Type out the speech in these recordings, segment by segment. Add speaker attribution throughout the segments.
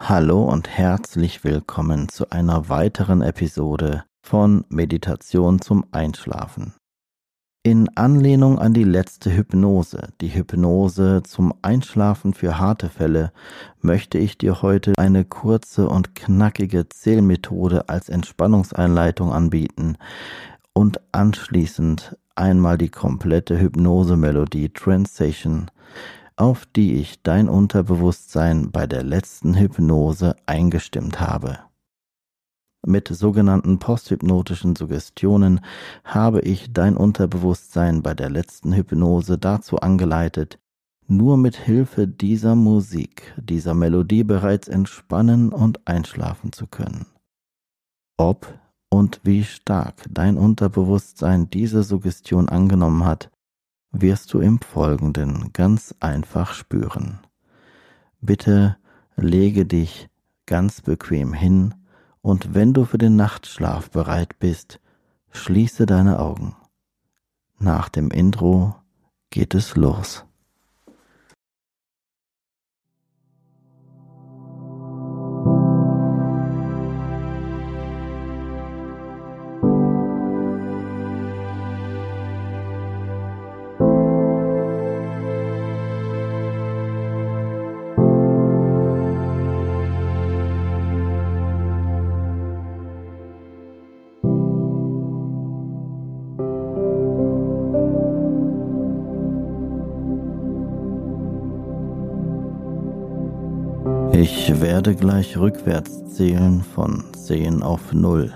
Speaker 1: Hallo und herzlich willkommen zu einer weiteren Episode von Meditation zum Einschlafen. In Anlehnung an die letzte Hypnose, die Hypnose zum Einschlafen für harte Fälle, möchte ich dir heute eine kurze und knackige Zählmethode als Entspannungseinleitung anbieten und anschließend einmal die komplette Hypnose-Melodie Translation auf die ich dein Unterbewusstsein bei der letzten Hypnose eingestimmt habe. Mit sogenannten posthypnotischen Suggestionen habe ich dein Unterbewusstsein bei der letzten Hypnose dazu angeleitet, nur mit Hilfe dieser Musik, dieser Melodie bereits entspannen und einschlafen zu können. Ob und wie stark dein Unterbewusstsein diese Suggestion angenommen hat, wirst du im Folgenden ganz einfach spüren. Bitte lege dich ganz bequem hin und wenn du für den Nachtschlaf bereit bist, schließe deine Augen. Nach dem Intro geht es los. Ich werde gleich rückwärts zählen von 10 auf 0.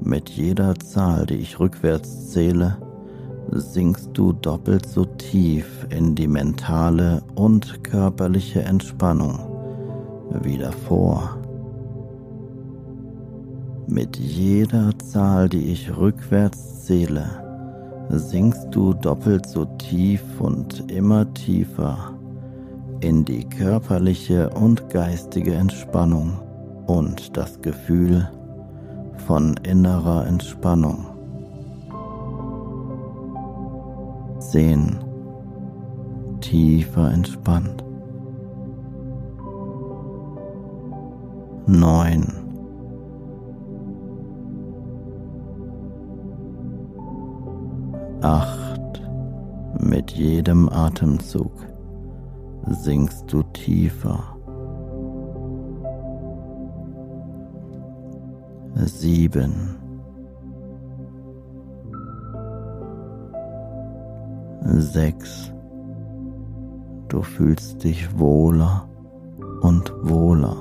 Speaker 1: Mit jeder Zahl, die ich rückwärts zähle, sinkst du doppelt so tief in die mentale und körperliche Entspannung wie davor. Mit jeder Zahl, die ich rückwärts zähle, sinkst du doppelt so tief und immer tiefer in die körperliche und geistige Entspannung und das Gefühl von innerer Entspannung. 10. Tiefer entspannt. 9. Acht. Mit jedem Atemzug sinkst du tiefer. Sieben. sechs. Du fühlst dich wohler und wohler.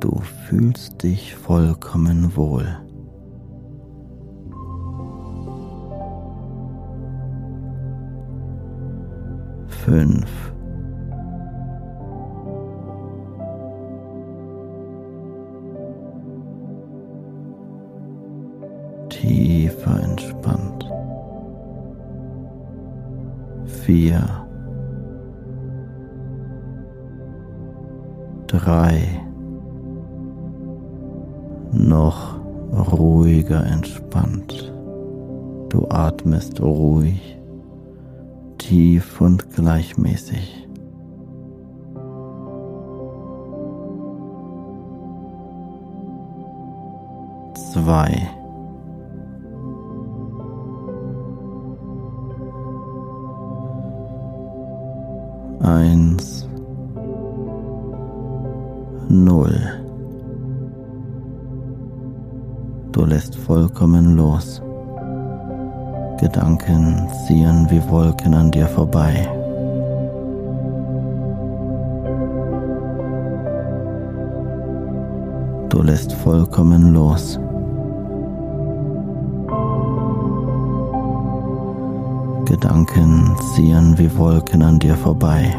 Speaker 1: Du fühlst dich vollkommen wohl. Fünf. Tiefer entspannt. Vier. Gleichmäßig. Zwei. Eins. Null. Du lässt vollkommen los. Gedanken ziehen wie Wolken an dir vorbei. Du lässt vollkommen los. Gedanken ziehen wie Wolken an dir vorbei.